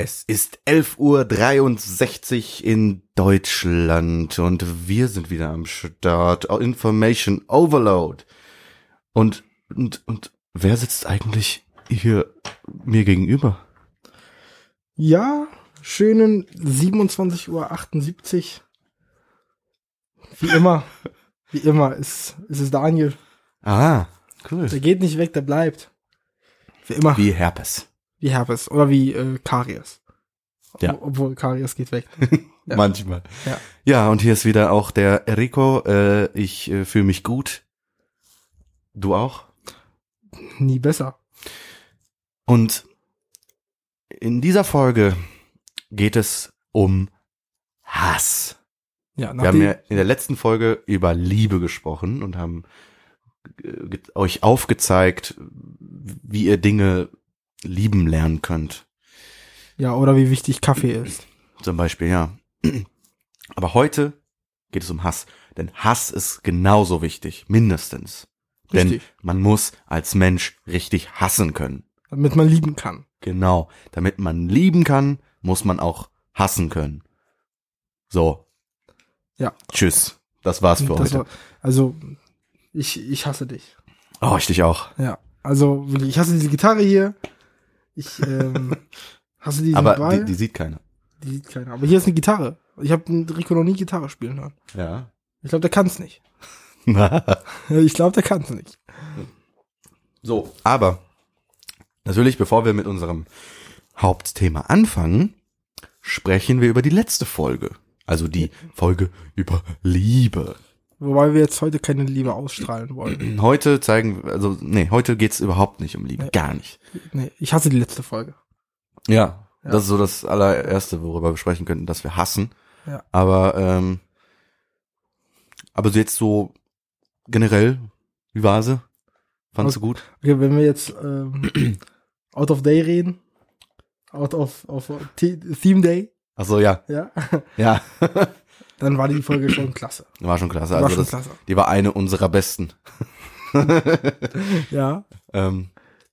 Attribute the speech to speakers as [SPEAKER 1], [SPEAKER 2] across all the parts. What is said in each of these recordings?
[SPEAKER 1] Es ist 11.63 Uhr in Deutschland und wir sind wieder am Start. Information Overload. Und, und, und wer sitzt eigentlich hier mir gegenüber?
[SPEAKER 2] Ja, schönen 27.78 Uhr. Wie immer, wie immer ist, ist es Daniel.
[SPEAKER 1] Ah, cool.
[SPEAKER 2] Der geht nicht weg, der bleibt. Wie immer.
[SPEAKER 1] Wie Herpes.
[SPEAKER 2] Wie Herpes oder wie äh, Karies.
[SPEAKER 1] Ja.
[SPEAKER 2] Ob- Obwohl Karies geht weg. Ja.
[SPEAKER 1] Manchmal.
[SPEAKER 2] Ja.
[SPEAKER 1] Ja, und hier ist wieder auch der Enrico. Äh, ich äh, fühle mich gut. Du auch?
[SPEAKER 2] Nie besser.
[SPEAKER 1] Und in dieser Folge geht es um Hass.
[SPEAKER 2] Ja,
[SPEAKER 1] Wir haben ja in der letzten Folge über Liebe gesprochen und haben äh, euch aufgezeigt, wie ihr Dinge lieben lernen könnt.
[SPEAKER 2] ja, oder wie wichtig Kaffee ist.
[SPEAKER 1] Zum Beispiel, ja. Aber heute geht es um Hass. Denn Hass ist genauso wichtig, mindestens.
[SPEAKER 2] Richtig.
[SPEAKER 1] Denn man muss als Mensch richtig hassen können.
[SPEAKER 2] Damit man lieben kann.
[SPEAKER 1] Genau. Damit man lieben kann, muss man auch hassen können. So.
[SPEAKER 2] Ja.
[SPEAKER 1] Tschüss. Das war's für
[SPEAKER 2] Das
[SPEAKER 1] heute.
[SPEAKER 2] war, also, ich, ich hasse dich.
[SPEAKER 1] oh, ich dich auch.
[SPEAKER 2] Ja. Also, ich hasse diese Gitarre hier. Ich, ähm, hasse diesen
[SPEAKER 1] Aber
[SPEAKER 2] Ball.
[SPEAKER 1] die, die sieht keiner.
[SPEAKER 2] Die sieht keiner. Aber hier ist eine Gitarre. Ich habe Rico noch nie Gitarre spielen hören.
[SPEAKER 1] Ja.
[SPEAKER 2] Ich glaube, der kann's nicht. Ich glaube, der kann's nicht.
[SPEAKER 1] so. Aber natürlich, bevor wir mit unserem Hauptthema anfangen, sprechen wir über die letzte Folge. Also die Folge über Liebe.
[SPEAKER 2] Wobei wir jetzt heute keine Liebe ausstrahlen wollen.
[SPEAKER 1] Heute zeigen, also nee, heute geht's überhaupt nicht um Liebe,
[SPEAKER 2] Nee.
[SPEAKER 1] gar nicht.
[SPEAKER 2] Nee, ich hasse die letzte Folge.
[SPEAKER 1] Ja,
[SPEAKER 2] Ja.
[SPEAKER 1] das ist so das allererste, worüber wir sprechen könnten, dass wir hassen.
[SPEAKER 2] Ja.
[SPEAKER 1] Aber ähm, aber so jetzt so generell, wie war sie? Fandst du gut?
[SPEAKER 2] Okay, wenn wir jetzt ähm, out of day reden, out of, of T- Theme Day,
[SPEAKER 1] Ach so, ja,
[SPEAKER 2] ja,
[SPEAKER 1] ja,
[SPEAKER 2] dann war die Folge schon klasse.
[SPEAKER 1] war schon klasse.
[SPEAKER 2] War
[SPEAKER 1] Also
[SPEAKER 2] schon
[SPEAKER 1] das,
[SPEAKER 2] klasse.
[SPEAKER 1] die war eine unserer besten.
[SPEAKER 2] Ja,
[SPEAKER 1] Ähm,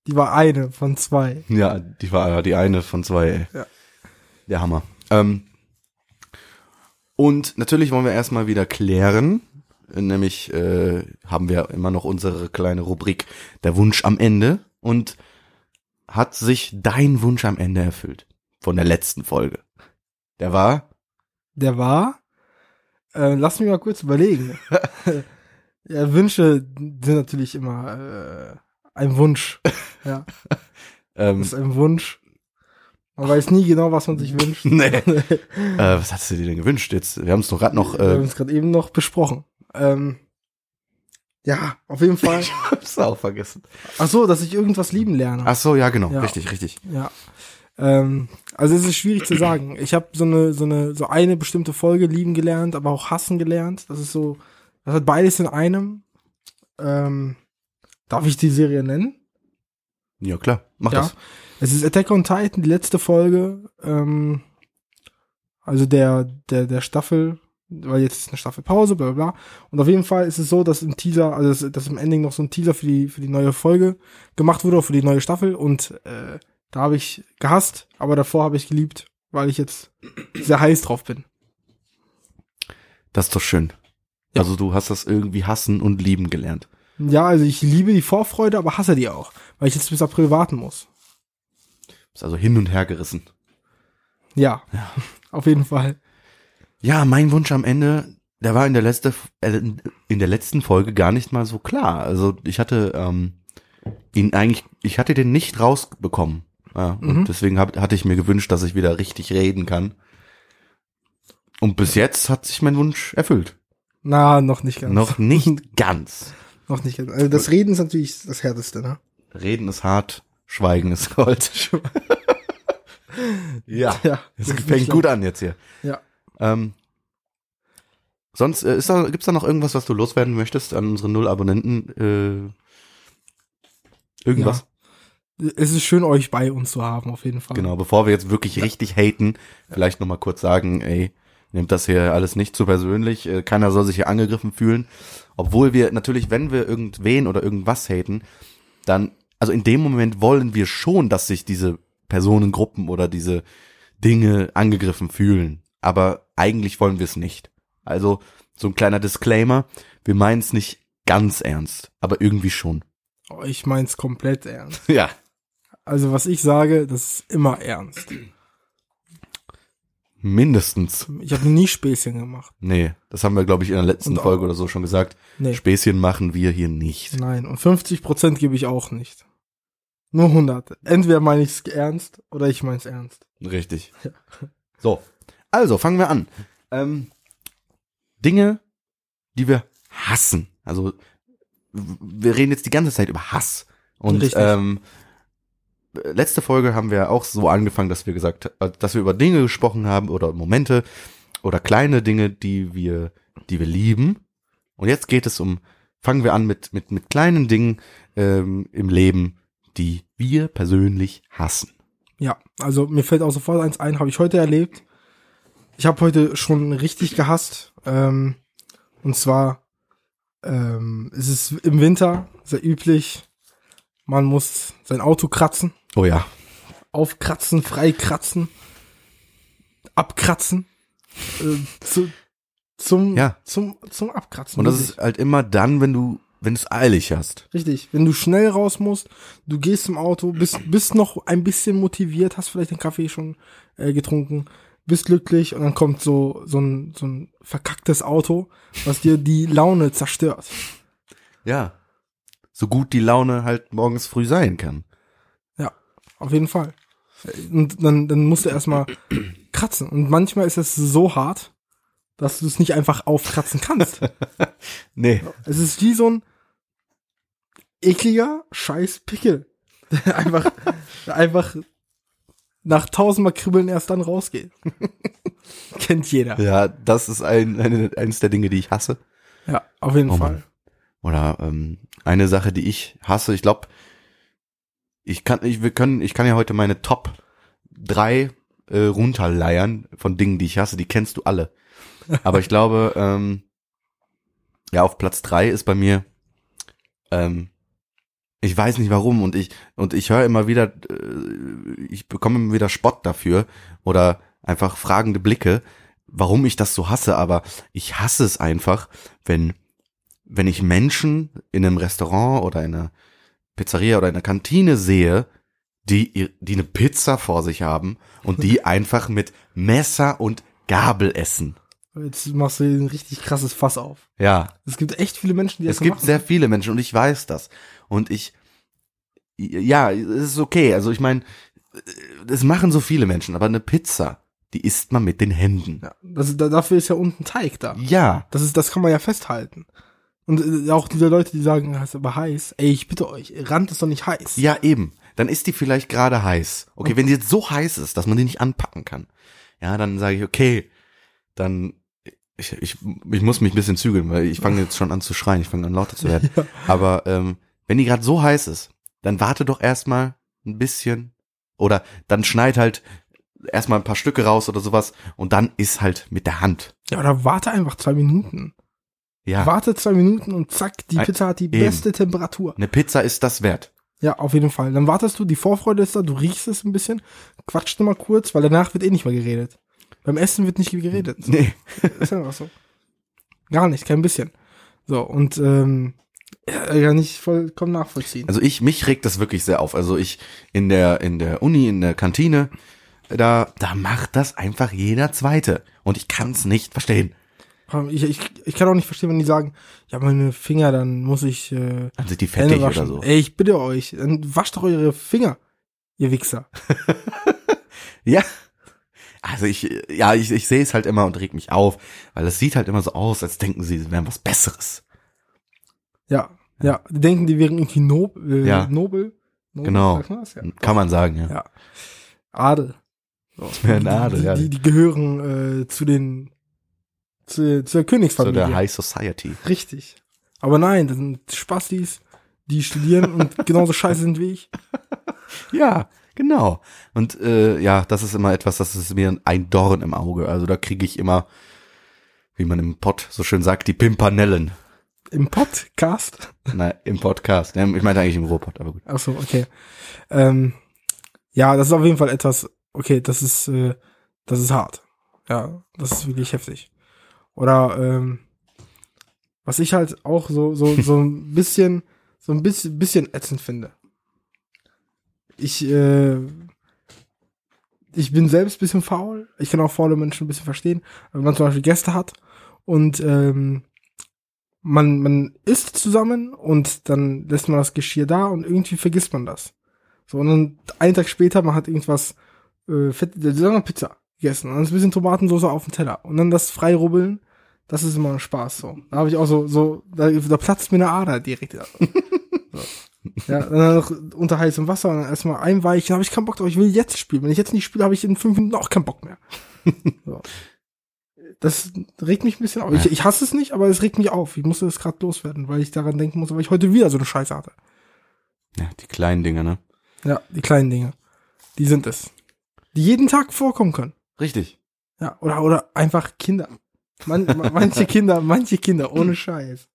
[SPEAKER 2] die war eine von zwei.
[SPEAKER 1] ja, die war die eine von zwei. Ey.
[SPEAKER 2] Ja.
[SPEAKER 1] Der Hammer. Ähm, und natürlich wollen wir erstmal wieder klären, nämlich äh, haben wir immer noch unsere kleine Rubrik der Wunsch am Ende und hat sich dein Wunsch am Ende erfüllt von der letzten Folge. Der war
[SPEAKER 2] Der war, äh, lass mich mal kurz überlegen. ja, Wünsche sind natürlich immer äh, ein Wunsch. Ja,
[SPEAKER 1] ähm,
[SPEAKER 2] das ist ein Wunsch. Man weiß nie genau, was man sich wünscht.
[SPEAKER 1] nee. äh, was hast du dir denn gewünscht jetzt? Wir haben es doch gerade noch
[SPEAKER 2] Wir haben
[SPEAKER 1] äh,
[SPEAKER 2] es gerade eben noch besprochen. Ähm, ja, auf jeden Fall.
[SPEAKER 1] ich hab's auch vergessen.
[SPEAKER 2] Ach so, dass ich irgendwas lieben lerne.
[SPEAKER 1] Ach so, ja, genau,
[SPEAKER 2] Ja.
[SPEAKER 1] richtig, richtig.
[SPEAKER 2] Ja. Ähm, also es ist schwierig zu sagen. Ich habe so eine so eine so eine bestimmte Folge lieben gelernt, aber auch hassen gelernt. Das ist so, das hat beides in einem. Ähm, darf ich die Serie nennen?
[SPEAKER 1] Ja, klar, mach
[SPEAKER 2] Ja.
[SPEAKER 1] das.
[SPEAKER 2] Es ist Attack on Titan, die letzte Folge. Ähm, also der der der Staffel, weil jetzt ist eine Staffelpause, bla bla bla. Und auf jeden Fall ist es so, dass im Teaser, also dass, dass im Ending noch so ein Teaser für die für die neue Folge gemacht wurde, für die neue Staffel. Und äh, da habe ich gehasst, aber davor habe ich geliebt, weil ich jetzt sehr heiß drauf bin.
[SPEAKER 1] Das ist doch schön.
[SPEAKER 2] Ja.
[SPEAKER 1] Also du hast das irgendwie hassen und lieben gelernt.
[SPEAKER 2] Ja, also ich liebe die Vorfreude, aber hasse die auch, weil ich jetzt bis April warten muss.
[SPEAKER 1] Ist also hin und her gerissen.
[SPEAKER 2] Ja, auf jeden Fall.
[SPEAKER 1] Ja, mein Wunsch am Ende, der war in der letzte, äh, in der letzten Folge gar nicht mal so klar. Also ich hatte ähm, ihn eigentlich, ich hatte den nicht rausbekommen. Ja, und
[SPEAKER 2] Mhm.
[SPEAKER 1] deswegen hab, hatte ich mir gewünscht, dass ich wieder richtig reden kann. Und bis jetzt hat sich mein Wunsch erfüllt.
[SPEAKER 2] Na, noch nicht ganz.
[SPEAKER 1] Noch nicht ganz.
[SPEAKER 2] Noch nicht ganz. Also das Reden ist natürlich das Härteste, ne?
[SPEAKER 1] Reden ist hart, Schweigen ist Gold. ja,
[SPEAKER 2] Ja.
[SPEAKER 1] es fängt gut an jetzt hier.
[SPEAKER 2] Ja.
[SPEAKER 1] Ähm, sonst äh, ist da, gibt's da noch irgendwas, was du loswerden möchtest an unsere null Abonnenten? Äh, irgendwas?
[SPEAKER 2] Es ist schön, euch bei uns zu haben, auf jeden Fall.
[SPEAKER 1] Genau, bevor wir jetzt wirklich richtig haten, vielleicht noch mal kurz sagen, ey, nehmt das hier alles nicht zu persönlich, äh, keiner soll sich hier angegriffen fühlen, obwohl wir natürlich, wenn wir irgendwen oder irgendwas haten, dann, also in dem Moment wollen wir schon, dass sich diese Personengruppen oder diese Dinge angegriffen fühlen. Aber eigentlich wollen wir es nicht. Also so ein kleiner Disclaimer, wir meinen es nicht ganz ernst, aber irgendwie schon.
[SPEAKER 2] Oh, ich mein's komplett ernst.
[SPEAKER 1] Ja.
[SPEAKER 2] Also was ich sage, das ist immer ernst.
[SPEAKER 1] Mindestens.
[SPEAKER 2] Ich habe nie Späßchen gemacht.
[SPEAKER 1] Nee, das haben wir, glaube ich, in der letzten
[SPEAKER 2] auch-
[SPEAKER 1] Folge oder so schon gesagt.
[SPEAKER 2] Nee.
[SPEAKER 1] Späßchen machen wir hier nicht.
[SPEAKER 2] Nein, und 50% gebe ich auch nicht. Nur 100. Entweder meine ich's ernst oder ich mein's ernst.
[SPEAKER 1] Richtig. So, also fangen wir an. Ähm, Dinge, die wir hassen. Also wir reden jetzt die ganze Zeit über Hass. Und
[SPEAKER 2] Richtig.
[SPEAKER 1] ähm, letzte Folge haben wir auch so angefangen, dass wir gesagt, äh, dass wir über Dinge gesprochen haben oder Momente oder kleine Dinge, die wir, die wir lieben. Und jetzt geht es um, fangen wir an mit mit mit kleinen Dingen ähm, im Leben, die wir persönlich hassen.
[SPEAKER 2] Ja, also mir fällt auch sofort eins ein, habe ich heute erlebt. Ich habe heute schon richtig gehasst. Ähm, und zwar ähm, es ist im Winter sehr üblich, man muss sein Auto kratzen,
[SPEAKER 1] Oh ja.
[SPEAKER 2] aufkratzen, freikratzen, abkratzen, äh, zu, zum,
[SPEAKER 1] Ja.
[SPEAKER 2] zum, zum Abkratzen.
[SPEAKER 1] Und das
[SPEAKER 2] wirklich.
[SPEAKER 1] ist halt immer dann, wenn du, wenn du es eilig hast.
[SPEAKER 2] Richtig. Wenn du schnell raus musst, du gehst zum Auto, bist, bist noch ein bisschen motiviert, hast vielleicht den Kaffee schon äh, getrunken, bist glücklich und dann kommt so, so ein, so ein verkacktes Auto, was dir die Laune zerstört.
[SPEAKER 1] Ja. So gut die Laune halt morgens früh sein kann.
[SPEAKER 2] Auf jeden Fall. Und dann, dann musst du erstmal kratzen. Und manchmal ist es so hart, dass du es nicht einfach aufkratzen kannst.
[SPEAKER 1] Nee.
[SPEAKER 2] Es ist wie so ein ekliger scheiß Pickel. Der einfach, der einfach nach tausendmal Kribbeln erst dann rausgeht. Kennt jeder.
[SPEAKER 1] Ja, das ist ein, eine, eines der Dinge, die ich hasse.
[SPEAKER 2] Ja, auf jeden
[SPEAKER 1] Oh
[SPEAKER 2] Fall.
[SPEAKER 1] Mann. Oder ähm, eine Sache, die ich hasse, ich glaube, ich kann, ich, wir können, ich kann ja heute meine Top drei äh, runterleiern von Dingen, die ich hasse, die kennst du alle. Aber ich glaube, ähm, ja, auf Platz drei ist bei mir, ähm, ich weiß nicht warum und ich und ich höre immer wieder, äh, ich bekomme immer wieder Spott dafür oder einfach fragende Blicke, warum ich das so hasse. Aber ich hasse es einfach, wenn wenn ich Menschen in einem Restaurant oder in einer Pizzeria oder in einer Kantine sehe, die, die eine Pizza vor sich haben und die einfach mit Messer und Gabel essen.
[SPEAKER 2] Jetzt machst du ein richtig krasses Fass auf.
[SPEAKER 1] Ja,
[SPEAKER 2] Es gibt echt viele Menschen, die das
[SPEAKER 1] es
[SPEAKER 2] so
[SPEAKER 1] gibt
[SPEAKER 2] machen.
[SPEAKER 1] sehr viele Menschen und ich weiß das. Und ich, ja, es ist okay. Also ich meine, es machen so viele Menschen, aber eine Pizza, die isst man mit den Händen.
[SPEAKER 2] Ja, das, da, dafür ist ja unten Teig da.
[SPEAKER 1] Ja,
[SPEAKER 2] Das ist, das kann man ja festhalten. Und äh, auch diese Leute, die sagen, das ist aber heiß. Ey, ich bitte euch, Rand ist doch nicht heiß.
[SPEAKER 1] ja eben. Dann ist die vielleicht gerade heiß. Okay, wenn die jetzt so heiß ist, dass man die nicht anpacken kann, ja, dann sage ich, okay, dann ich, ich, ich muss mich ein bisschen zügeln, weil ich fange jetzt schon an zu schreien, ich fange an lauter zu werden. Aber ähm, wenn die gerade so heiß ist, dann warte doch erstmal ein bisschen oder dann schneid halt erstmal ein paar Stücke raus oder sowas und dann ist halt mit der Hand.
[SPEAKER 2] Ja, oder warte einfach zwei Minuten.
[SPEAKER 1] Ja,
[SPEAKER 2] Warte zwei Minuten und zack, die Pizza hat die
[SPEAKER 1] eben.
[SPEAKER 2] beste Temperatur.
[SPEAKER 1] eine Pizza ist das wert.
[SPEAKER 2] Ja, auf jeden Fall. Dann wartest du, die Vorfreude ist da, du riechst es ein bisschen, quatscht mal kurz, weil danach wird eh nicht mehr geredet. Beim Essen wird nicht geredet.
[SPEAKER 1] Nee.
[SPEAKER 2] ist einfach so. Gar nicht, kein bisschen. So, und ähm, ja, ja nicht vollkommen nachvollziehen.
[SPEAKER 1] Also ich, mich regt das wirklich sehr auf. Also ich in der, in der Uni, in der Kantine, da, da macht das einfach jeder Zweite. Und ich kann es nicht verstehen.
[SPEAKER 2] Ich, ich, ich kann auch nicht verstehen, wenn die sagen, ja, meine Finger, dann muss ich äh,
[SPEAKER 1] Dann sind die fettig oder so.
[SPEAKER 2] Ey, ich bitte euch, dann wascht doch eure Finger, ihr Wichser.
[SPEAKER 1] Ja. Also ich, ja, ich, ich sehe es halt immer und reg mich auf, weil es sieht halt immer so aus, als denken sie, sie wären was Besseres.
[SPEAKER 2] Ja, ja, die denken, die wären irgendwie nob, äh,
[SPEAKER 1] Ja.
[SPEAKER 2] nobel. nobel.
[SPEAKER 1] Genau.
[SPEAKER 2] das? Ja.
[SPEAKER 1] Kann man sagen, ja.
[SPEAKER 2] Ja. Adel. So.
[SPEAKER 1] Ja, ein Adel,
[SPEAKER 2] die,
[SPEAKER 1] ja.
[SPEAKER 2] Die, die gehören äh, zu den zu, zu der
[SPEAKER 1] So
[SPEAKER 2] Königsfamilie.
[SPEAKER 1] der High Society.
[SPEAKER 2] Richtig. Aber nein, das sind Spastis, die studieren und genauso scheiße sind wie ich.
[SPEAKER 1] Ja, genau. Und äh, ja, das ist immer etwas, das ist mir ein Dorn im Auge. Also da kriege ich immer, wie man im Pott so schön sagt, die Pimpanellen.
[SPEAKER 2] Im Podcast.
[SPEAKER 1] Na, im Podcast. Ich meinte eigentlich im Ruhrpott, aber gut.
[SPEAKER 2] Ach so, okay. Ähm, ja, das ist auf jeden Fall etwas, okay, das ist, äh, das ist hart. Ja, das ist wirklich heftig. Oder ähm, was ich halt auch so so so ein bisschen so ein bisschen bisschen ätzend finde. Ich äh, ich bin selbst bisschen faul. Ich kann auch faule Menschen ein bisschen verstehen. Wenn man zum Beispiel Gäste hat und ähm, man, man isst zusammen und dann lässt man das Geschirr da und irgendwie vergisst man das. So, und dann einen Tag später, man hat irgendwas, äh, fett, sagen wir Pizza gegessen und dann ein bisschen Tomatensauce auf dem Teller und dann das freirubbeln, das ist immer ein Spaß, so. Da habe ich auch so, so, da, da platzt mir eine Ader direkt. so. Ja, dann noch unter heißem Wasser und dann erstmal einweichen, habe ich keinen Bock drauf, ich will jetzt spielen. Wenn ich jetzt nicht spiele, habe ich in fünf Minuten auch keinen Bock mehr. So. Das regt mich ein bisschen auf. Ich, ich hasse es nicht, aber es regt mich auf. Ich musste das gerade loswerden, weil ich daran denken muss, weil ich heute wieder so eine Scheiße hatte.
[SPEAKER 1] Ja, die kleinen Dinge, ne?
[SPEAKER 2] Ja, die kleinen Dinge. Die sind es. Die jeden Tag vorkommen können.
[SPEAKER 1] Richtig.
[SPEAKER 2] Ja, oder, oder einfach Kinder. Man, manche Kinder, manche Kinder, ohne Scheiß.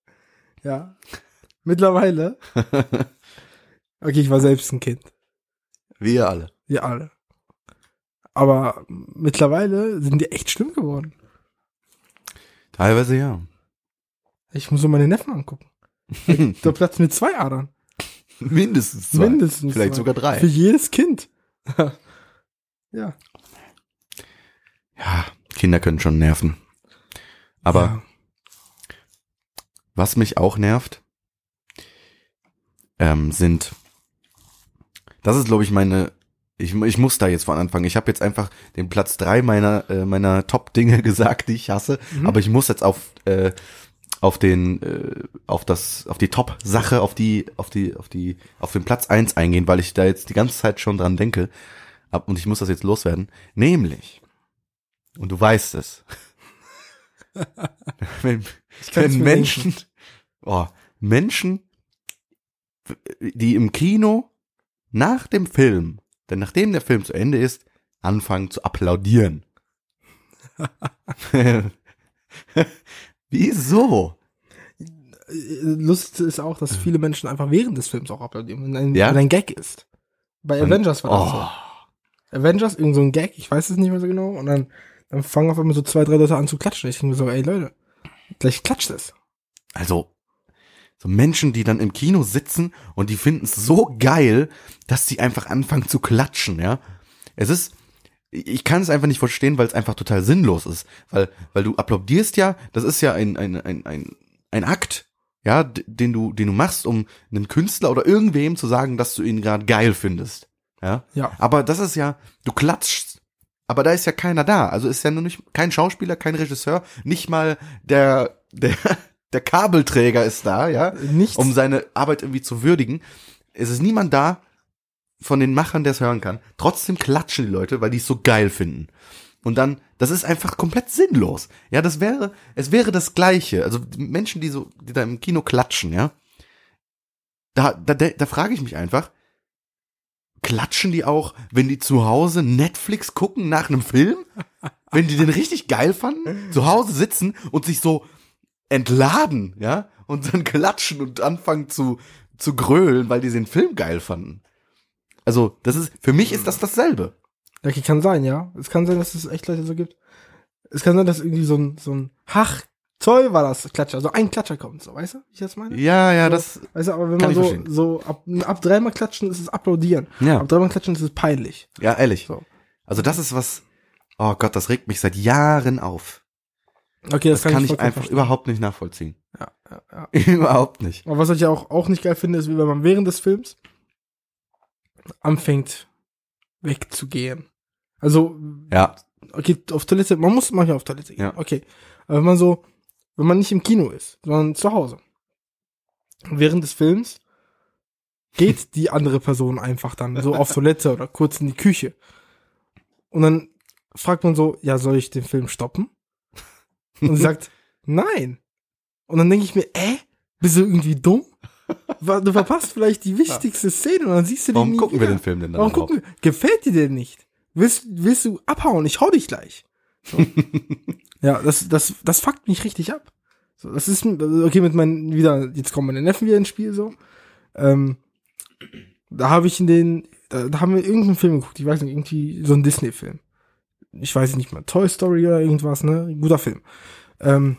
[SPEAKER 2] Ja. Mittlerweile. Okay, ich war selbst ein Kind.
[SPEAKER 1] Wir alle.
[SPEAKER 2] Wir alle. Aber mittlerweile sind die echt schlimm geworden.
[SPEAKER 1] Teilweise ja.
[SPEAKER 2] Ich muss so meine Neffen angucken. Da platzt mir zwei Adern.
[SPEAKER 1] Mindestens zwei.
[SPEAKER 2] Mindestens.
[SPEAKER 1] Vielleicht
[SPEAKER 2] zwei.
[SPEAKER 1] sogar drei.
[SPEAKER 2] Für jedes Kind. ja.
[SPEAKER 1] Ja, Kinder können schon nerven. Aber
[SPEAKER 2] ja.
[SPEAKER 1] was mich auch nervt, ähm, sind, das ist glaube ich meine, ich, ich muss da jetzt von anfangen. Ich habe jetzt einfach den Platz drei meiner äh, meiner Top-Dinge gesagt, die ich hasse,
[SPEAKER 2] Mhm.
[SPEAKER 1] aber ich muss jetzt auf äh, auf den äh, auf das auf die Top-Sache, auf die auf die auf die auf den Platz eins eingehen, weil ich da jetzt die ganze Zeit schon dran denke. Und ich muss das jetzt loswerden. Nämlich, und du weißt es, wenn, wenn Menschen, oh, Menschen, die im Kino nach dem Film, denn nachdem der Film zu Ende ist, anfangen zu applaudieren. Wieso?
[SPEAKER 2] Lust ist auch, dass viele Menschen einfach während des Films auch applaudieren, wenn ein,
[SPEAKER 1] Ja?
[SPEAKER 2] wenn ein Gag ist. Bei
[SPEAKER 1] Und-
[SPEAKER 2] Avengers war das
[SPEAKER 1] Oh,
[SPEAKER 2] so. Avengers, irgend so ein Gag, ich weiß es nicht mehr so genau, und dann, dann fangen auf einmal so zwei, drei Leute an zu klatschen. Ich denke mir so, ey Leute, gleich klatscht es.
[SPEAKER 1] also, so Menschen, die dann im Kino sitzen und die finden es so geil, dass sie einfach anfangen zu klatschen, ja. Es ist, ich kann es einfach nicht verstehen, weil es einfach total sinnlos ist. Weil, weil du applaudierst ja, das ist ja ein, ein, ein, ein, ein Akt, ja, den du, den du machst, um einem Künstler oder irgendwem zu sagen, dass du ihn gerade geil findest. Ja.
[SPEAKER 2] Ja.
[SPEAKER 1] Aber das ist ja, du klatschst, aber da ist ja keiner da. Also ist ja nur nicht, kein Schauspieler, kein Regisseur, nicht mal der, der, der Kabelträger ist da, ja,
[SPEAKER 2] Nichts.
[SPEAKER 1] um seine Arbeit irgendwie zu würdigen. Es ist niemand da von den Machern, der es hören kann. Trotzdem klatschen die Leute, weil die es so geil finden. Und dann, das ist einfach komplett sinnlos. Ja, das wäre, es wäre das Gleiche. Also die Menschen, die so, die da im Kino klatschen, ja, da, da, da, da frage ich mich einfach, klatschen die auch, wenn die zu Hause Netflix gucken nach einem Film? Wenn die den richtig geil fanden? Zu Hause sitzen und sich so entladen, ja? Und dann klatschen und anfangen zu, zu grölen, weil die den Film geil fanden. Also, das ist, für mich ist das dasselbe.
[SPEAKER 2] Okay, kann sein, ja. Es kann sein, dass es echt Leute so gibt. Es kann sein, dass irgendwie so ein, so ein, ach, toll war das Klatscher. Also ein Klatscher kommt, so, weißt du, wie ich das meine?
[SPEAKER 1] Ja, ja,
[SPEAKER 2] So,
[SPEAKER 1] das,
[SPEAKER 2] Weißt du, aber wenn
[SPEAKER 1] Kann
[SPEAKER 2] man
[SPEAKER 1] ich
[SPEAKER 2] so, so ab, ab dreimal klatschen, ist es applaudieren.
[SPEAKER 1] ja,
[SPEAKER 2] Ab dreimal klatschen ist es peinlich.
[SPEAKER 1] ja, ehrlich.
[SPEAKER 2] So.
[SPEAKER 1] Also, das ist was, oh Gott, das regt mich seit Jahren auf.
[SPEAKER 2] Okay, das,
[SPEAKER 1] Das kann ich
[SPEAKER 2] vollkommen
[SPEAKER 1] einfach
[SPEAKER 2] verstehen.
[SPEAKER 1] überhaupt nicht nachvollziehen.
[SPEAKER 2] Ja, ja, ja.
[SPEAKER 1] überhaupt nicht.
[SPEAKER 2] Aber was ich ja auch, auch nicht geil finde, ist, wie wenn man während des Films anfängt wegzugehen. Also,
[SPEAKER 1] Ja,
[SPEAKER 2] okay, auf Toilette, man muss manchmal auf Toilette gehen.
[SPEAKER 1] Ja.
[SPEAKER 2] Okay. Aber wenn man so, wenn man nicht im Kino ist, sondern zu Hause. Und während des Films geht die andere Person einfach dann so auf Toilette oder kurz in die Küche. Und dann fragt man so, ja, soll ich den Film stoppen? Und sie sagt, nein. Und dann denke ich mir, äh, bist du irgendwie dumm? Du verpasst vielleicht die wichtigste Szene und dann siehst du den
[SPEAKER 1] warum gucken wir
[SPEAKER 2] wieder.
[SPEAKER 1] den Film denn dann
[SPEAKER 2] Warum gucken wir? Gefällt dir denn nicht? Willst, willst du abhauen? Ich hau dich gleich. So. ja, das, das, das fuckt mich richtig ab. So, das ist, okay, mit meinen, wieder, jetzt kommen meine Neffen wieder ins Spiel, so. Ähm, da habe ich in den, da, da haben wir irgendeinen Film geguckt, ich weiß nicht, irgendwie so ein Disney-Film. ich weiß nicht mehr, Toy Story oder irgendwas, ne? Guter Film. Ähm,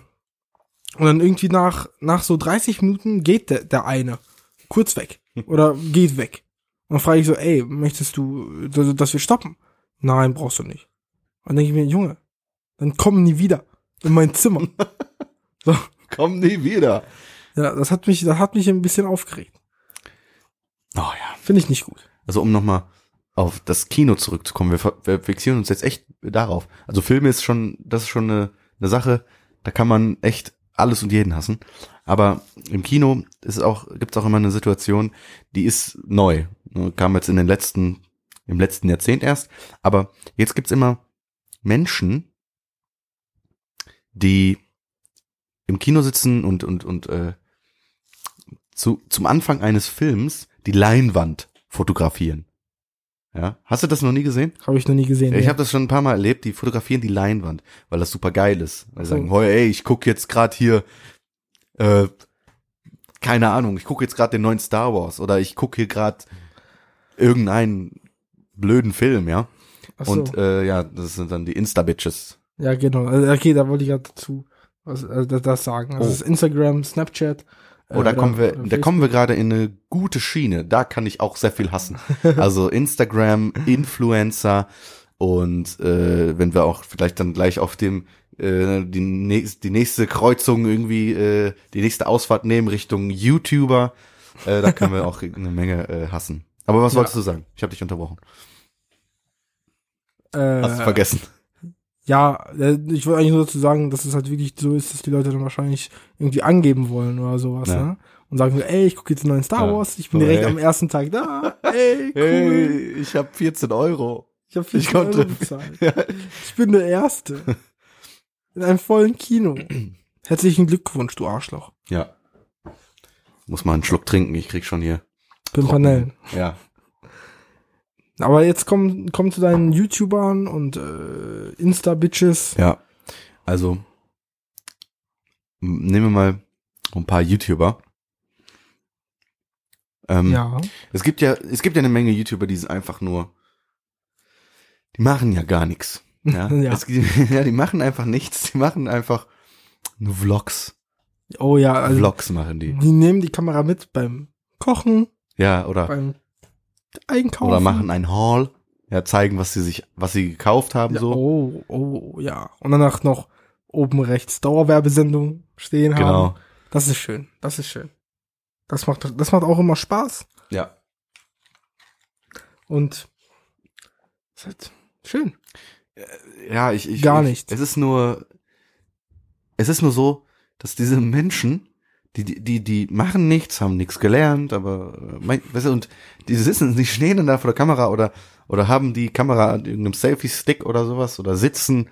[SPEAKER 2] und dann irgendwie nach, nach so 30 Minuten geht der, der eine kurz weg. Oder geht weg. Und dann frage ich so, ey, möchtest du, dass wir stoppen? Nein, brauchst du nicht. Und dann denke ich mir, Junge, dann komm nie wieder in mein Zimmer. so,
[SPEAKER 1] Komm nie wieder.
[SPEAKER 2] ja, das hat mich, das hat mich ein bisschen aufgeregt.
[SPEAKER 1] Oh ja.
[SPEAKER 2] Finde ich nicht gut.
[SPEAKER 1] Also um nochmal auf das Kino zurückzukommen, wir, wir fixieren uns jetzt echt darauf. Also Filme ist schon, das ist schon eine, eine Sache, da kann man echt alles und jeden hassen. Aber im Kino ist es auch, gibt es auch immer eine Situation, die ist neu. Ne, Kam jetzt in den letzten, im letzten Jahrzehnt erst. Aber jetzt gibt's immer Menschen, die im Kino sitzen und, und, und äh, zu, zum Anfang eines Films die Leinwand fotografieren. Ja, hast du das noch nie gesehen?
[SPEAKER 2] Habe ich noch nie gesehen.
[SPEAKER 1] Ich
[SPEAKER 2] nee.
[SPEAKER 1] habe das schon ein paar Mal erlebt, die fotografieren die Leinwand, weil das super geil ist. Weil sie sagen, hey, ey, ich guck jetzt gerade hier, äh, keine Ahnung, ich gucke jetzt gerade den neuen Star Wars oder ich gucke hier gerade irgendeinen blöden Film, ja.
[SPEAKER 2] Ach so.
[SPEAKER 1] Und äh, ja, das sind dann die Insta-Bitches.
[SPEAKER 2] Ja, genau. Also, Okay, da wollte ich gerade dazu was, also das, sagen. Also
[SPEAKER 1] Oh.
[SPEAKER 2] das ist Instagram, Snapchat. äh,
[SPEAKER 1] Oh, da
[SPEAKER 2] oder-
[SPEAKER 1] kommen wir, da kommen wir gerade in eine gute Schiene. Da kann ich auch sehr viel hassen. Also Instagram, Influencer und äh, wenn wir auch vielleicht dann gleich auf dem äh, die, nächst, die nächste Kreuzung irgendwie, äh, die nächste Ausfahrt nehmen Richtung YouTuber, äh, da können wir auch eine Menge äh, hassen. Aber was
[SPEAKER 2] Ja.
[SPEAKER 1] wolltest du sagen? Ich habe dich unterbrochen.
[SPEAKER 2] Äh,
[SPEAKER 1] Hast du vergessen?
[SPEAKER 2] Ja, äh, ich wollte eigentlich nur dazu sagen, dass es halt wirklich so ist, dass die Leute dann wahrscheinlich irgendwie angeben wollen oder sowas,
[SPEAKER 1] Ja.
[SPEAKER 2] ne? Und sagen so, ey, ich gucke jetzt einen neuen Star
[SPEAKER 1] Ja.
[SPEAKER 2] Wars, ich bin
[SPEAKER 1] So,
[SPEAKER 2] direkt
[SPEAKER 1] hey.
[SPEAKER 2] am ersten Tag da. Ey, cool.
[SPEAKER 1] ich habe 14 Euro.
[SPEAKER 2] Ich habe
[SPEAKER 1] ich
[SPEAKER 2] 40
[SPEAKER 1] konnte-
[SPEAKER 2] Euro bezahlt. Ich bin der Erste. In einem vollen Kino. Herzlichen Glückwunsch, du Arschloch.
[SPEAKER 1] Ja. Muss mal einen Schluck trinken, ich krieg schon hier.
[SPEAKER 2] Pimpanellen.
[SPEAKER 1] Ja.
[SPEAKER 2] Aber jetzt komm, komm zu deinen YouTubern und äh, Insta-Bitches.
[SPEAKER 1] Ja, also nehmen wir mal ein paar YouTuber. Ähm,
[SPEAKER 2] Ja.
[SPEAKER 1] Es gibt ja, es gibt ja eine Menge YouTuber, die sind einfach nur, die machen ja gar nichts. Ja,
[SPEAKER 2] Ja.
[SPEAKER 1] Es, ja die machen einfach nichts. Die machen einfach nur Vlogs.
[SPEAKER 2] Oh ja, also
[SPEAKER 1] Vlogs machen die.
[SPEAKER 2] die nehmen die Kamera mit beim Kochen,
[SPEAKER 1] Ja, oder
[SPEAKER 2] beim Einkaufen.
[SPEAKER 1] oder machen ein Haul. Ja, zeigen, was sie sich, was sie gekauft haben
[SPEAKER 2] ja,
[SPEAKER 1] so.
[SPEAKER 2] Oh, oh, ja. Und danach noch oben rechts Dauerwerbesendung stehen haben.
[SPEAKER 1] Genau.
[SPEAKER 2] Das ist schön. Das ist schön. Das macht, das macht auch immer Spaß.
[SPEAKER 1] Ja.
[SPEAKER 2] Und ist halt schön.
[SPEAKER 1] Ja, ich, ich
[SPEAKER 2] Gar
[SPEAKER 1] ich,
[SPEAKER 2] nichts.
[SPEAKER 1] Es ist nur, es ist nur so, dass diese Menschen, die, die, die, die machen nichts, haben nichts gelernt, aber, äh, mein, weißt du, und die sitzen, die stehen dann da vor der Kamera oder, oder haben die Kamera an irgendeinem Selfie-Stick oder sowas oder sitzen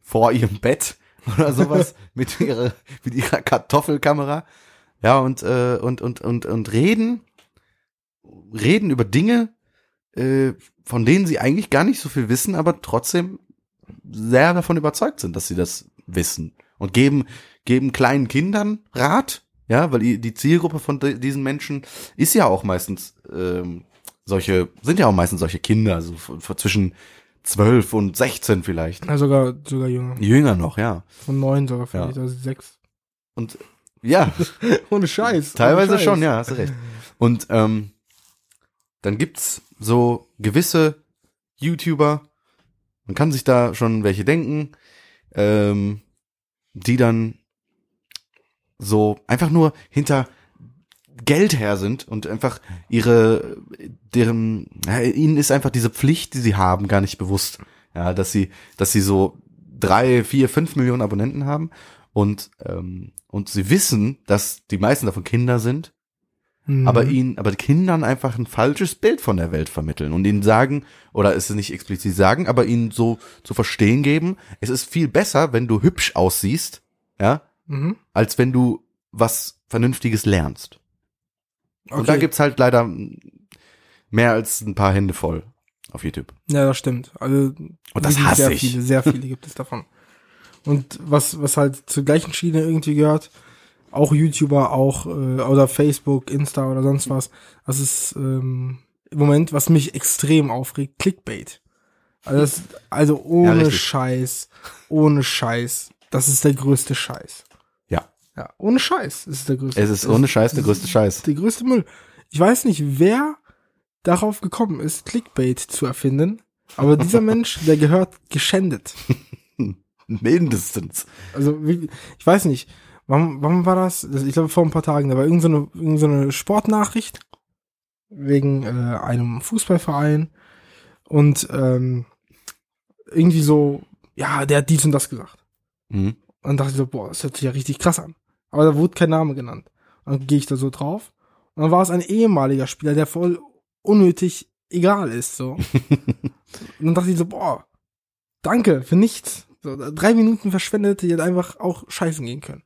[SPEAKER 1] vor ihrem Bett oder sowas mit ihrer, mit ihrer Kartoffelkamera. Ja, und, äh, und, und, und, und reden, reden über Dinge, äh, von denen sie eigentlich gar nicht so viel wissen, aber trotzdem sehr davon überzeugt sind, dass sie das wissen und geben geben kleinen Kindern Rat, ja, weil die, Zielgruppe von di- diesen Menschen ist ja auch meistens ähm, solche sind ja auch meistens solche Kinder, also von zwischen 12 und 16 vielleicht.
[SPEAKER 2] Ja, sogar, sogar jünger.
[SPEAKER 1] Jünger noch, ja.
[SPEAKER 2] Von neun sogar vielleicht, also sechs.
[SPEAKER 1] Und ja,
[SPEAKER 2] Ohne Scheiß.
[SPEAKER 1] Teilweise
[SPEAKER 2] ohne Scheiß.
[SPEAKER 1] schon, ja, hast du recht. Und ähm, dann gibt's so gewisse YouTuber, man kann sich da schon welche denken, ähm, die dann so einfach nur hinter Geld her sind und einfach ihre, deren, ja, ihnen ist einfach diese Pflicht, die sie haben, gar nicht bewusst. Ja, dass sie, dass sie so drei, vier, fünf Millionen Abonnenten haben und, ähm, und sie wissen, dass die meisten davon Kinder sind,
[SPEAKER 2] Mhm.
[SPEAKER 1] aber ihnen, aber Kindern einfach ein falsches Bild von der Welt vermitteln und ihnen sagen, oder es nicht explizit sagen, aber ihnen so zu verstehen geben, es ist viel besser, wenn du hübsch aussiehst, ja,
[SPEAKER 2] Mhm.
[SPEAKER 1] als wenn du was Vernünftiges lernst.
[SPEAKER 2] Okay.
[SPEAKER 1] Und da gibt's halt leider mehr als ein paar Hände voll auf YouTube.
[SPEAKER 2] Ja, das stimmt. Also
[SPEAKER 1] Und das hasse
[SPEAKER 2] sehr
[SPEAKER 1] ich.
[SPEAKER 2] viele, sehr viele gibt es davon. Und was was halt zur gleichen Schiene irgendwie gehört, auch YouTuber, auch äh, oder Facebook, Insta oder sonst was. Das ist ähm, im Moment, was mich extrem aufregt, Clickbait. Also, das, also ohne
[SPEAKER 1] richtig.
[SPEAKER 2] Scheiß, ohne Scheiß. Das ist der größte Scheiß.
[SPEAKER 1] Ja.
[SPEAKER 2] Ohne Scheiß ist es der größte.
[SPEAKER 1] Es ist ohne Scheiß der größte Scheiß.
[SPEAKER 2] Der größte Müll. Ich weiß nicht, wer darauf gekommen ist, Clickbait zu erfinden, aber dieser Mensch, der gehört geschändet.
[SPEAKER 1] Mindestens.
[SPEAKER 2] Also, ich weiß nicht, wann, wann war das? Ich glaube, vor ein paar Tagen, da war irgendeine so eine, irgend so eine Sportnachricht wegen äh, einem Fußballverein und ähm, irgendwie so, ja, der hat dies und das gesagt.
[SPEAKER 1] Mhm.
[SPEAKER 2] Und dann dachte ich so, boah, das hört sich ja richtig krass an. Aber da wurde kein Name genannt. Und dann gehe ich da so drauf. Und dann war es ein ehemaliger Spieler, der voll unnötig egal ist, so. und dann dachte ich so, boah, danke für nichts. So, drei Minuten verschwendet, die hätte einfach auch scheißen gehen können.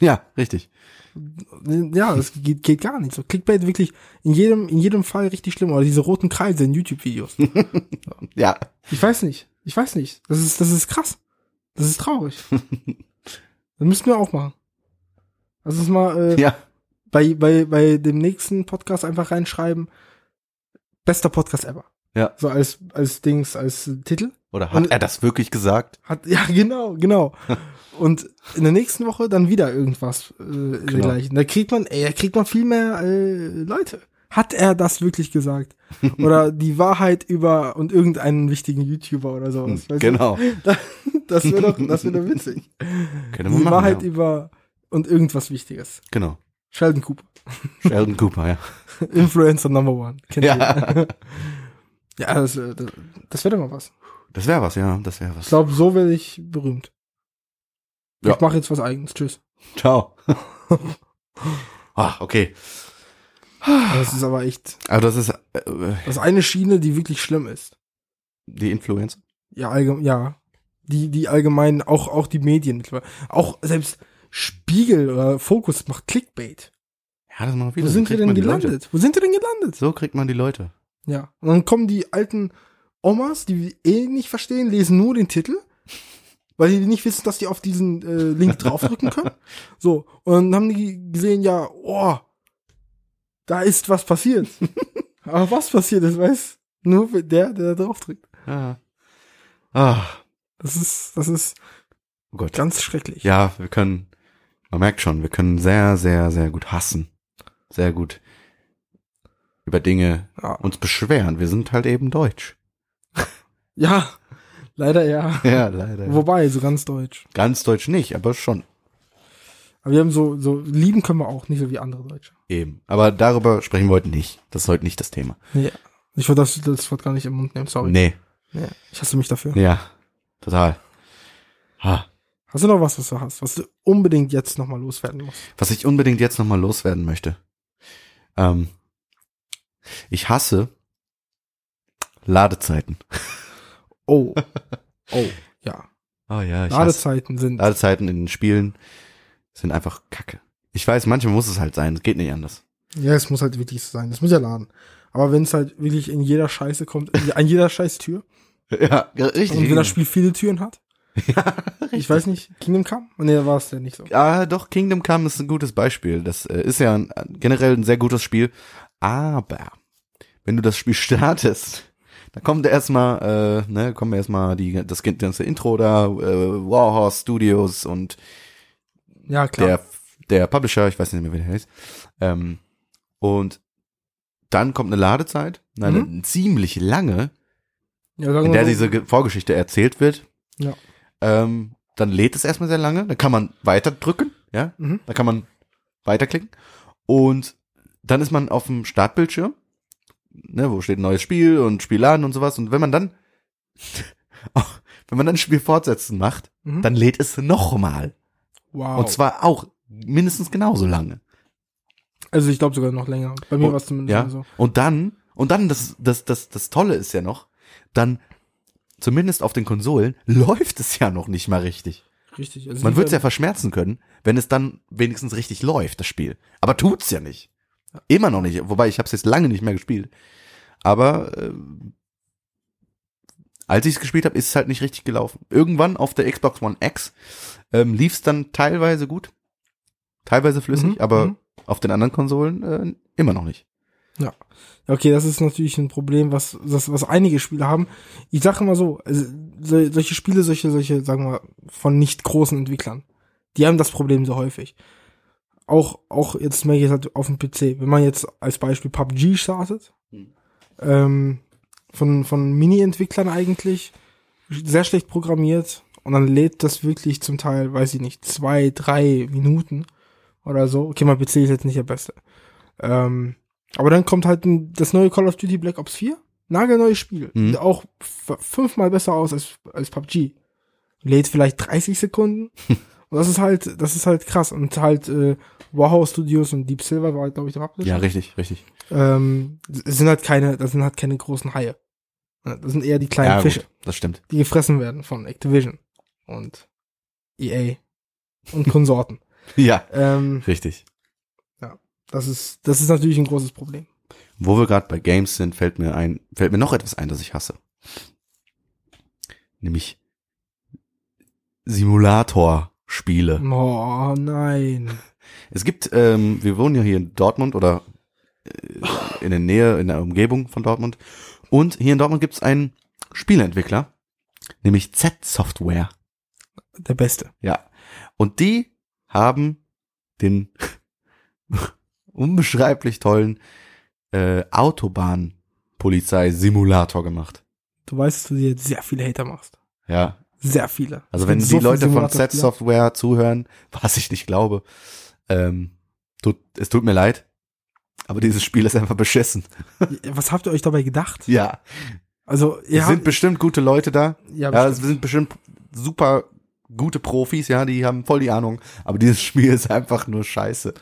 [SPEAKER 1] Ja, richtig.
[SPEAKER 2] Ja, das geht, geht gar nicht. So Clickbait wirklich in jedem, in jedem Fall richtig schlimm. Oder diese roten Kreise in YouTube-Videos.
[SPEAKER 1] Ja.
[SPEAKER 2] Ich weiß nicht. Ich weiß nicht. Das ist, das ist krass. Das ist traurig. das müssten wir auch machen. Lass uns mal äh,
[SPEAKER 1] Ja.
[SPEAKER 2] bei, bei, bei dem nächsten Podcast einfach reinschreiben. Bester Podcast ever.
[SPEAKER 1] Ja.
[SPEAKER 2] So als, als Dings, als Titel.
[SPEAKER 1] Oder hat
[SPEAKER 2] Und-
[SPEAKER 1] er das wirklich gesagt?
[SPEAKER 2] Hat, ja, genau, genau. Und in der nächsten Woche dann wieder irgendwas äh,
[SPEAKER 1] Genau.
[SPEAKER 2] dergleichen. Da kriegt man, ey, da kriegt man viel mehr äh, Leute. Hat er das wirklich gesagt? Oder die Wahrheit über und irgendeinen wichtigen YouTuber oder sowas. weißt du?
[SPEAKER 1] Genau.
[SPEAKER 2] Das wäre doch, das wäre doch witzig.
[SPEAKER 1] Können wir
[SPEAKER 2] Die
[SPEAKER 1] machen,
[SPEAKER 2] Wahrheit
[SPEAKER 1] ja.
[SPEAKER 2] über und irgendwas Wichtiges.
[SPEAKER 1] Genau.
[SPEAKER 2] Sheldon Cooper.
[SPEAKER 1] Sheldon Cooper, ja.
[SPEAKER 2] Influencer Number One. Kennt
[SPEAKER 1] Ja.
[SPEAKER 2] ihr? ja, das, äh, das, das wäre doch mal was.
[SPEAKER 1] Das wäre was, ja. Das wäre
[SPEAKER 2] Ich
[SPEAKER 1] was.
[SPEAKER 2] glaube, so werde ich berühmt.
[SPEAKER 1] Ja.
[SPEAKER 2] Ich mache jetzt was eigenes. Tschüss.
[SPEAKER 1] Ciao. ah, okay.
[SPEAKER 2] Das ist aber echt,
[SPEAKER 1] Aber das ist äh,
[SPEAKER 2] das ist eine Schiene, die wirklich schlimm ist.
[SPEAKER 1] die Influencer.
[SPEAKER 2] Ja, allgemein, ja. Die, die allgemein, auch, auch die Medien. Auch selbst Spiegel oder Fokus macht Clickbait.
[SPEAKER 1] Ja, das machen viele.
[SPEAKER 2] Wo sind wir denn gelandet? Wo sind wir denn gelandet?
[SPEAKER 1] So kriegt man die Leute.
[SPEAKER 2] Ja. Und dann kommen die alten Omas, die eh nicht verstehen, lesen nur den Titel, weil die nicht wissen, dass die auf diesen äh, Link draufdrücken können. So. Und dann haben die gesehen, ja, oh, da ist was passiert. Aber was passiert ist, weiß nur der, der da draufdrückt.
[SPEAKER 1] Ja. Ah,
[SPEAKER 2] Das ist, das ist
[SPEAKER 1] oh Gott.
[SPEAKER 2] ganz schrecklich.
[SPEAKER 1] Ja, wir können, man merkt schon, wir können sehr, sehr, sehr gut hassen. Sehr gut über Dinge
[SPEAKER 2] Ja.
[SPEAKER 1] uns beschweren. Wir sind halt eben deutsch.
[SPEAKER 2] Ja, leider ja.
[SPEAKER 1] Ja, leider.
[SPEAKER 2] Wobei, so ganz deutsch.
[SPEAKER 1] Ganz deutsch nicht, aber schon.
[SPEAKER 2] Aber wir haben so, so, lieben können wir auch, nicht so wie andere Deutsche.
[SPEAKER 1] Eben. Aber darüber sprechen wir heute nicht. Das ist heute nicht das Thema.
[SPEAKER 2] Nee. Ich wollte das, das Wort gar nicht im Mund nehmen, sorry.
[SPEAKER 1] Nee.
[SPEAKER 2] Nee. Ich hasse mich dafür.
[SPEAKER 1] Ja. Total. Ha.
[SPEAKER 2] Hast du noch was, was du hast, was du unbedingt jetzt nochmal loswerden musst?
[SPEAKER 1] Was ich unbedingt jetzt nochmal loswerden möchte. Ähm, ich hasse Ladezeiten.
[SPEAKER 2] Oh. Oh, ja.
[SPEAKER 1] Oh ja, ich hasse
[SPEAKER 2] Ladezeiten sind,
[SPEAKER 1] Ladezeiten in den Spielen sind einfach kacke. Ich weiß, manchmal muss es halt sein. Es geht nicht anders.
[SPEAKER 2] ja, es muss halt wirklich so sein. Es muss ja laden. Aber wenn es halt wirklich in jeder Scheiße kommt, an jeder scheiß Tür,
[SPEAKER 1] Ja, richtig.
[SPEAKER 2] und wenn das Spiel viele Türen hat, ich weiß nicht, Kingdom Come? Nee, war es ja nicht so.
[SPEAKER 1] Ja, doch, Kingdom Come ist ein gutes Beispiel. Das äh, ist ja ein, generell ein sehr gutes Spiel. Aber wenn du das Spiel startest, dann kommt erstmal, äh, ne, kommen erstmal die das ganze Intro da, äh, Warhorse Studios und
[SPEAKER 2] Ja, klar.
[SPEAKER 1] der der Publisher, ich weiß nicht mehr, wie der heißt. Ähm, und dann kommt eine Ladezeit, eine
[SPEAKER 2] Mhm.
[SPEAKER 1] ziemlich lange,
[SPEAKER 2] ja,
[SPEAKER 1] in der diese Ge- Vorgeschichte erzählt wird.
[SPEAKER 2] Ja.
[SPEAKER 1] Ähm, dann lädt es erstmal sehr lange, dann kann man weiter drücken, ja,
[SPEAKER 2] Mhm.
[SPEAKER 1] da kann man weiterklicken und dann ist man auf dem Startbildschirm, ne, wo steht neues Spiel und Spiel laden und sowas und wenn man dann wenn man dann Spiel fortsetzen macht,
[SPEAKER 2] Mhm.
[SPEAKER 1] dann lädt es nochmal
[SPEAKER 2] wow.
[SPEAKER 1] und zwar auch mindestens genauso lange.
[SPEAKER 2] also ich glaube sogar noch länger. Bei mir war es zumindest
[SPEAKER 1] Ja.
[SPEAKER 2] so.
[SPEAKER 1] Und dann, und dann, das, das, das, das Tolle ist ja noch, dann, zumindest auf den Konsolen, läuft es ja noch nicht mal richtig.
[SPEAKER 2] Richtig. Also
[SPEAKER 1] Man wird es ja verschmerzen können, wenn es dann wenigstens richtig läuft, das Spiel. Aber tut's ja nicht. Immer noch nicht. Wobei, ich habe es jetzt lange nicht mehr gespielt. Aber äh, als ich es gespielt habe, ist es halt nicht richtig gelaufen. Irgendwann auf der Xbox One X ähm, lief es dann teilweise gut. Teilweise flüssig,
[SPEAKER 2] Mhm,
[SPEAKER 1] aber
[SPEAKER 2] mhm.
[SPEAKER 1] auf den anderen Konsolen äh, immer noch nicht.
[SPEAKER 2] Okay, das ist natürlich ein Problem, was, das, was einige Spiele haben. Ich sage immer so, also, so- solche Spiele, solche, solche, sagen wir, von nicht großen Entwicklern, die haben das Problem so häufig. Auch, auch jetzt merke ich es halt auf dem PC. Wenn man jetzt als Beispiel PUBG startet,
[SPEAKER 1] Hm.
[SPEAKER 2] ähm, von, von Mini-Entwicklern eigentlich, sehr schlecht programmiert und dann lädt das wirklich zum Teil, weiß ich nicht, zwei, drei Minuten oder so. Okay, mein PC ist jetzt nicht der beste. Ähm, aber dann kommt halt ein, das neue Call of Duty Black Ops 4. Nagelneues Spiel.
[SPEAKER 1] Mhm.
[SPEAKER 2] Sieht Auch fünfmal besser aus als, als PUBG. Lädt vielleicht 30 Sekunden. Und das ist halt, das ist halt krass. Und halt, äh, Warhouse Studios und Deep Silver war, glaube ich, der Publisher.
[SPEAKER 1] Ja, richtig, richtig.
[SPEAKER 2] Ähm, sind halt keine, das sind halt keine großen Haie. Das sind eher die kleinen
[SPEAKER 1] ja,
[SPEAKER 2] Fische,
[SPEAKER 1] gut, das stimmt.
[SPEAKER 2] die gefressen werden von Activision und EA und Konsorten.
[SPEAKER 1] Ja,
[SPEAKER 2] ähm,
[SPEAKER 1] richtig.
[SPEAKER 2] Das ist, das ist natürlich ein großes Problem.
[SPEAKER 1] Wo wir gerade bei Games sind, fällt mir ein, fällt mir noch etwas ein, das ich hasse. Nämlich Simulatorspiele.
[SPEAKER 2] Oh nein.
[SPEAKER 1] Es gibt, ähm, wir wohnen ja hier in Dortmund oder äh, in der Nähe, in der Umgebung von Dortmund. Und hier in Dortmund gibt es einen Spieleentwickler, nämlich Z-Software.
[SPEAKER 2] Der Beste.
[SPEAKER 1] Ja. Und die haben den unbeschreiblich tollen äh, Autobahnpolizei-Simulator gemacht.
[SPEAKER 2] Du weißt, dass du dir jetzt sehr viele Hater machst.
[SPEAKER 1] Ja.
[SPEAKER 2] Sehr viele.
[SPEAKER 1] Also
[SPEAKER 2] Es
[SPEAKER 1] wenn die
[SPEAKER 2] so
[SPEAKER 1] Leute von
[SPEAKER 2] Simulatorspiele.
[SPEAKER 1] Z-Software zuhören, was ich nicht glaube, ähm, tut, es tut mir leid, aber dieses Spiel ist einfach beschissen.
[SPEAKER 2] Was habt ihr euch dabei gedacht?
[SPEAKER 1] Ja.
[SPEAKER 2] Also,
[SPEAKER 1] Es
[SPEAKER 2] ihr
[SPEAKER 1] sind
[SPEAKER 2] habt,
[SPEAKER 1] bestimmt gute Leute da.
[SPEAKER 2] ja,
[SPEAKER 1] Ja, es
[SPEAKER 2] bestimmt.
[SPEAKER 1] sind bestimmt super gute Profis, ja, die haben voll die Ahnung. Aber dieses Spiel ist einfach nur scheiße.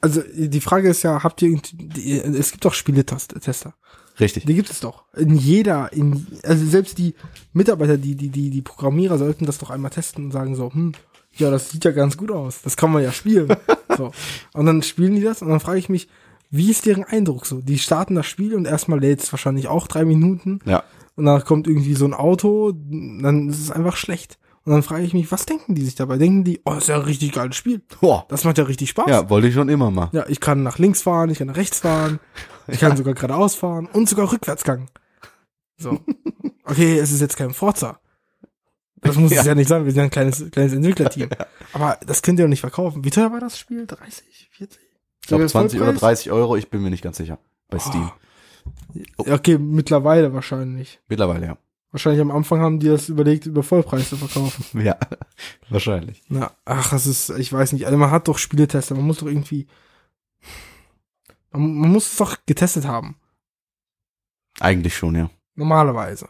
[SPEAKER 2] also die Frage ist ja, habt ihr, irgendwie- es gibt doch Spieletester.
[SPEAKER 1] Richtig.
[SPEAKER 2] Die gibt es doch. In jeder, in, also selbst die Mitarbeiter, die, die, die, die Programmierer sollten das doch einmal testen und sagen so, hm, ja, das sieht ja ganz gut aus. Das kann man ja spielen. so. Und dann spielen die das und dann frage ich mich, wie ist deren Eindruck so? Die starten das Spiel und erstmal lädt es wahrscheinlich auch drei Minuten
[SPEAKER 1] Ja.
[SPEAKER 2] und dann kommt irgendwie so ein Auto, dann ist es einfach schlecht. Und dann frage ich mich, was denken die sich dabei? Denken die, oh, das ist ja ein richtig geiles Spiel.
[SPEAKER 1] Boah.
[SPEAKER 2] Das macht ja richtig Spaß.
[SPEAKER 1] Ja, wollte ich schon immer mal.
[SPEAKER 2] Ja, ich kann nach links fahren, ich kann nach rechts fahren, ich kann sogar geradeaus fahren und sogar Rückwärtsgang. So. Okay, es ist jetzt kein Forza. Das muss
[SPEAKER 1] Ja.
[SPEAKER 2] es ja nicht sein, wir sind ja ein kleines, kleines Entwicklerteam. Aber das könnt ihr doch nicht verkaufen. Wie teuer war das Spiel? 30, 40?
[SPEAKER 1] Ich glaube
[SPEAKER 2] Sogar
[SPEAKER 1] 20 oder
[SPEAKER 2] Vollpreis?
[SPEAKER 1] 30 Euro, ich bin mir nicht ganz sicher. Bei Steam.
[SPEAKER 2] Ja, Okay, mittlerweile wahrscheinlich.
[SPEAKER 1] Mittlerweile, ja.
[SPEAKER 2] Wahrscheinlich am Anfang haben die das überlegt, über Vollpreis zu verkaufen.
[SPEAKER 1] Ja, wahrscheinlich.
[SPEAKER 2] Na, ach, das ist, ich weiß nicht. Also man hat doch Spieletester, man muss doch irgendwie, man, man muss es doch getestet haben.
[SPEAKER 1] Eigentlich schon, ja.
[SPEAKER 2] Normalerweise.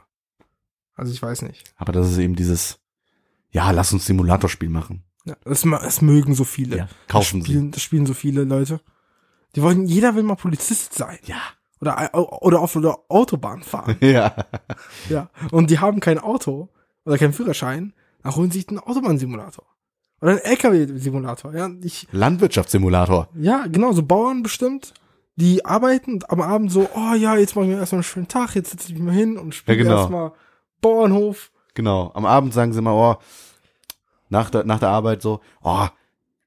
[SPEAKER 2] Also ich weiß nicht.
[SPEAKER 1] Aber das ist eben dieses, ja, lass uns Simulatorspiel machen.
[SPEAKER 2] Ja, das, das mögen so viele.
[SPEAKER 1] Ja, kaufen
[SPEAKER 2] das
[SPEAKER 1] sie.
[SPEAKER 2] spielen, Das spielen so viele Leute. Die wollen, jeder will mal Polizist sein.
[SPEAKER 1] Ja.
[SPEAKER 2] Oder, oder auf der Autobahn fahren.
[SPEAKER 1] Ja.
[SPEAKER 2] ja. Und die haben kein Auto oder keinen Führerschein. Dann holen sie sich einen Autobahnsimulator. Oder einen LKW-Simulator. Ja, ich,
[SPEAKER 1] Landwirtschaftssimulator.
[SPEAKER 2] ja, genau, so Bauern bestimmt. Die arbeiten und am Abend so, oh ja, jetzt machen wir erstmal einen schönen Tag, jetzt setze ich mich mal hin und spiele
[SPEAKER 1] Ja, genau.
[SPEAKER 2] erstmal Bauernhof.
[SPEAKER 1] Genau. Am Abend sagen sie mal, oh, nach der, nach der Arbeit so, oh,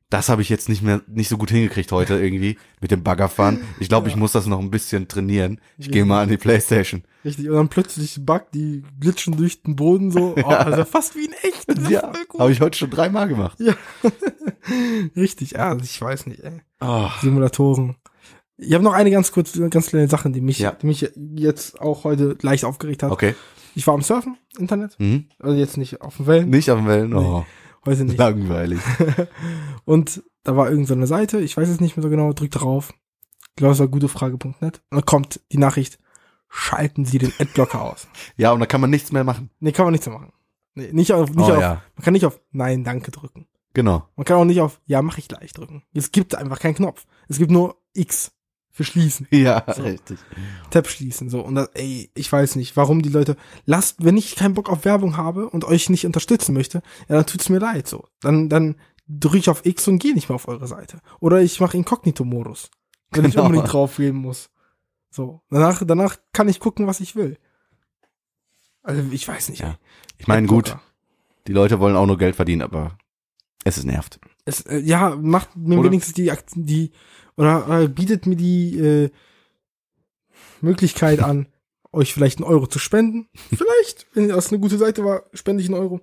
[SPEAKER 1] das habe ich jetzt nicht mehr, nicht so gut hingekriegt heute irgendwie mit dem Baggerfahren. Ich glaube, ich muss das noch ein bisschen trainieren. Ich gehe mal an die Playstation.
[SPEAKER 2] Richtig, und dann plötzlich Bug, die glitschen durch den Boden so, oh, also fast wie in echt. Das
[SPEAKER 1] Ja, habe ich heute schon dreimal gemacht.
[SPEAKER 2] Ja. Richtig, ja, also ich weiß nicht, ey.
[SPEAKER 1] Oh,
[SPEAKER 2] Simulatoren. Ich habe noch eine ganz kurze, ganz kleine Sache, die mich,
[SPEAKER 1] Ja.
[SPEAKER 2] die mich jetzt auch heute leicht aufgeregt hat.
[SPEAKER 1] okay.
[SPEAKER 2] Ich war am Surfen, Internet,
[SPEAKER 1] Mhm.
[SPEAKER 2] also jetzt nicht auf den Wellen,
[SPEAKER 1] Nicht auf dem Wellen. Oh,
[SPEAKER 2] heute nicht.
[SPEAKER 1] langweilig.
[SPEAKER 2] Und da war irgendeine so eine Seite, ich weiß es nicht mehr so genau, drück drauf. Ich glaube, es war gutefrage.net. Und dann kommt die Nachricht, schalten Sie den Adblocker aus.
[SPEAKER 1] Ja, und da kann man nichts mehr machen.
[SPEAKER 2] Nee, kann man nicht so machen. Nee, nicht auf, nicht
[SPEAKER 1] oh
[SPEAKER 2] auf,
[SPEAKER 1] ja,
[SPEAKER 2] man kann nicht auf Nein, danke drücken.
[SPEAKER 1] genau.
[SPEAKER 2] Man kann auch nicht auf Ja, mache ich gleich drücken. Es gibt einfach keinen Knopf. Es gibt nur X für schließen.
[SPEAKER 1] Ja,
[SPEAKER 2] So.
[SPEAKER 1] richtig.
[SPEAKER 2] Tab schließen, so. Und das, ey, ich weiß nicht, warum die Leute, lasst, wenn ich keinen Bock auf Werbung habe und euch nicht unterstützen möchte, ja, dann tut's mir leid, so. Dann, dann drücke ich auf X und gehe nicht mehr auf eure Seite. Oder ich mache Inkognito-Modus, wenn ich
[SPEAKER 1] Genau.
[SPEAKER 2] unbedingt draufgehen muss. So. Danach, danach kann ich gucken, was ich will. Also, ich weiß nicht.
[SPEAKER 1] Ja. Ich meine, gut, die Leute wollen auch nur Geld verdienen, aber es ist nervt.
[SPEAKER 2] Es, äh, ja, macht mir
[SPEAKER 1] Oder-
[SPEAKER 2] wenigstens die, die, oder äh, bietet mir die, äh, Möglichkeit an, euch vielleicht einen Euro zu spenden. Vielleicht, wenn das eine gute Seite war, spende ich einen Euro.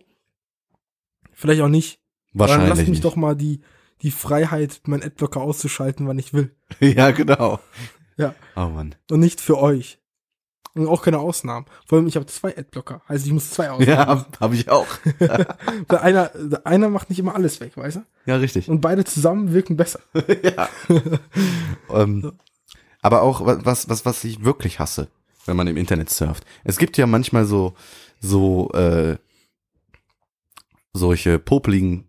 [SPEAKER 2] Vielleicht auch nicht. Dann
[SPEAKER 1] Wahrscheinlich.
[SPEAKER 2] lasst mich doch mal die, die Freiheit, meinen Adblocker auszuschalten, wann ich will.
[SPEAKER 1] Ja, genau.
[SPEAKER 2] Ja.
[SPEAKER 1] Oh Mann.
[SPEAKER 2] Und nicht für euch. Und auch keine Ausnahmen. Vor allem, ich habe zwei Adblocker. Also ich muss zwei Ausnahmen.
[SPEAKER 1] Ja, habe hab ich auch.
[SPEAKER 2] Weil einer, einer macht nicht immer alles weg, weißt du?
[SPEAKER 1] Ja, richtig.
[SPEAKER 2] Und beide zusammen wirken besser.
[SPEAKER 1] ja. ähm, aber auch wa- was, was, was ich wirklich hasse, wenn man im Internet surft. Es gibt ja manchmal so, so, äh, solche popeligen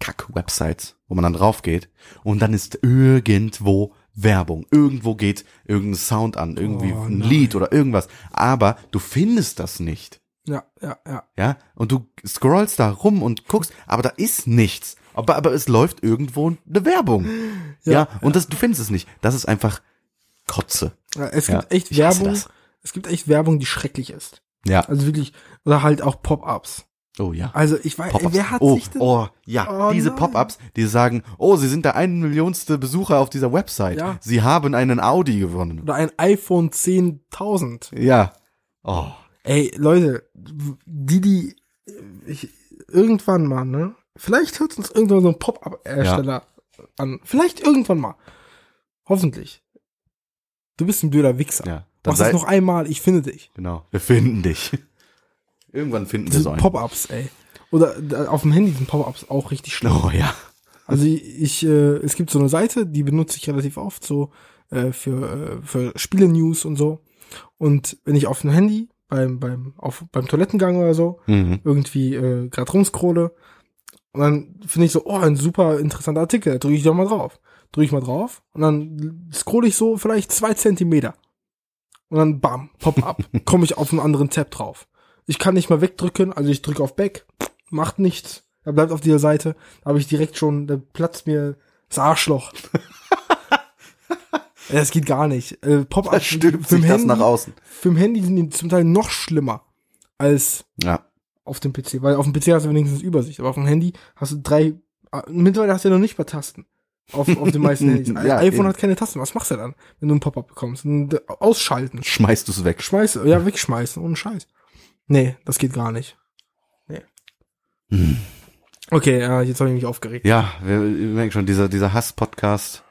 [SPEAKER 1] Kack-Websites, wo man dann drauf geht und dann ist irgendwo Werbung. Irgendwo geht irgendein Sound an, irgendwie
[SPEAKER 2] Oh,
[SPEAKER 1] ein. Lied oder irgendwas. Aber du findest das nicht.
[SPEAKER 2] Ja, ja, ja.
[SPEAKER 1] Ja, und du scrollst da rum und guckst, aber da ist nichts. Aber, aber es läuft irgendwo eine Werbung. Ja,
[SPEAKER 2] Ja,
[SPEAKER 1] und das, du findest es nicht. Das ist einfach Kotze.
[SPEAKER 2] Ja, Es
[SPEAKER 1] Ja,
[SPEAKER 2] gibt echt
[SPEAKER 1] ich hasse
[SPEAKER 2] Werbung. Es gibt echt Werbung, die schrecklich ist.
[SPEAKER 1] Ja.
[SPEAKER 2] Also wirklich, oder halt auch Pop-ups.
[SPEAKER 1] Oh ja.
[SPEAKER 2] Also ich weiß, wer hat
[SPEAKER 1] oh,
[SPEAKER 2] sich denn?
[SPEAKER 1] oh, ja,
[SPEAKER 2] Oh
[SPEAKER 1] diese. Pop-ups, die sagen, oh, sie sind der ein Millionste Besucher auf dieser Website.
[SPEAKER 2] Ja.
[SPEAKER 1] Sie haben einen Audi gewonnen.
[SPEAKER 2] Oder ein iPhone 10.000.
[SPEAKER 1] Ja. Oh.
[SPEAKER 2] Ey, Leute, die, die, ich, irgendwann mal, ne? Vielleicht hört uns irgendwann so ein Pop-Up-Hersteller an. Vielleicht irgendwann mal. Hoffentlich. Du bist ein blöder Wichser.
[SPEAKER 1] Ja.
[SPEAKER 2] Mach das noch einmal, ich finde dich.
[SPEAKER 1] genau. Wir finden dich. Irgendwann finden wir so einen.
[SPEAKER 2] Pop-Ups, ey. Oder auf dem Handy sind Pop-Ups auch richtig schlimm.
[SPEAKER 1] Oh ja.
[SPEAKER 2] Also ich, ich äh, es gibt so eine Seite, die benutze ich relativ oft so äh, für äh, für Spiele-News und so. Und wenn ich auf dem Handy beim beim auf beim Toilettengang oder so
[SPEAKER 1] Mhm.
[SPEAKER 2] irgendwie äh, gerade rumscrolle und dann finde ich so, oh, ein super interessanter Artikel, drücke ich doch mal drauf. Drücke ich mal drauf und dann scrolle ich so vielleicht zwei Zentimeter. Und dann bam, pop up, komme ich auf einen anderen Tab drauf. Ich kann nicht mal wegdrücken, also ich drücke auf Back, macht nichts. Er bleibt auf dieser Seite, da habe ich direkt schon, da platzt mir das Arschloch. Das geht gar nicht. Äh, Pop-up
[SPEAKER 1] stülpt sich
[SPEAKER 2] ein
[SPEAKER 1] das
[SPEAKER 2] Handy-
[SPEAKER 1] nach außen.
[SPEAKER 2] Für Handy sind die zum Teil noch schlimmer als
[SPEAKER 1] Ja.
[SPEAKER 2] auf dem PC, weil auf dem PC hast du wenigstens Übersicht, aber auf dem Handy hast du drei, äh, mittlerweile hast du ja noch nicht mal Tasten. Auf, auf den meisten Handys.
[SPEAKER 1] Ja,
[SPEAKER 2] iPhone
[SPEAKER 1] eben.
[SPEAKER 2] hat keine Tasten. Was machst du dann, wenn du ein Pop-up bekommst? Ausschalten.
[SPEAKER 1] Schmeißt du es weg.
[SPEAKER 2] Schmeißen, ja, wegschmeißen, ohne Scheiß. Nee, das geht gar nicht. Nee.
[SPEAKER 1] Hm.
[SPEAKER 2] Okay, ja, jetzt habe ich mich aufgeregt.
[SPEAKER 1] Ja, wir, wir merken schon, dieser, dieser Hass-Podcast,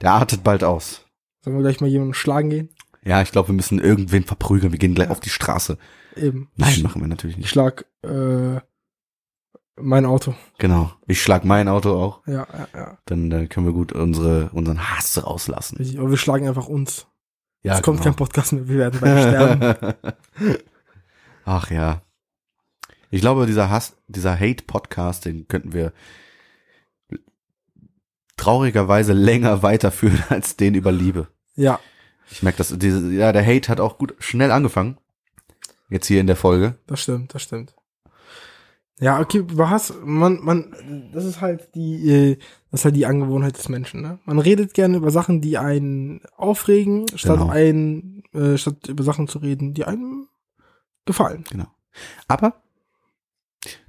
[SPEAKER 1] der artet bald aus.
[SPEAKER 2] Sollen wir gleich mal jemanden schlagen gehen?
[SPEAKER 1] Ja, ich glaube, wir müssen irgendwen verprügeln. Wir gehen gleich auf die Straße.
[SPEAKER 2] Eben.
[SPEAKER 1] Nein,
[SPEAKER 2] ich,
[SPEAKER 1] machen wir natürlich
[SPEAKER 2] ich
[SPEAKER 1] nicht.
[SPEAKER 2] schlag äh, mein Auto.
[SPEAKER 1] Genau. Ich schlag mein Auto auch.
[SPEAKER 2] Ja, ja, ja.
[SPEAKER 1] Dann äh, können wir gut unsere, unseren Hass rauslassen.
[SPEAKER 2] Aber wir schlagen einfach uns.
[SPEAKER 1] Ja,
[SPEAKER 2] es kommt
[SPEAKER 1] genau.
[SPEAKER 2] kein Podcast mehr. Wir werden beide sterben.
[SPEAKER 1] Ach ja. Ich glaube, dieser Hass, dieser Hate-Podcast, den könnten wir traurigerweise länger weiterführen als den über Liebe.
[SPEAKER 2] Ja,
[SPEAKER 1] Ich merke, dass diese, ja, der Hate hat auch gut schnell angefangen. Jetzt hier in der Folge.
[SPEAKER 2] das stimmt, das stimmt. Ja, okay, Hass, man, man, das ist halt die, äh, das ist halt die Angewohnheit des Menschen, ne? Man redet gerne über Sachen, die einen aufregen, statt
[SPEAKER 1] Genau.
[SPEAKER 2] einen, äh, statt über Sachen zu reden, die einem gefallen.
[SPEAKER 1] Genau. Aber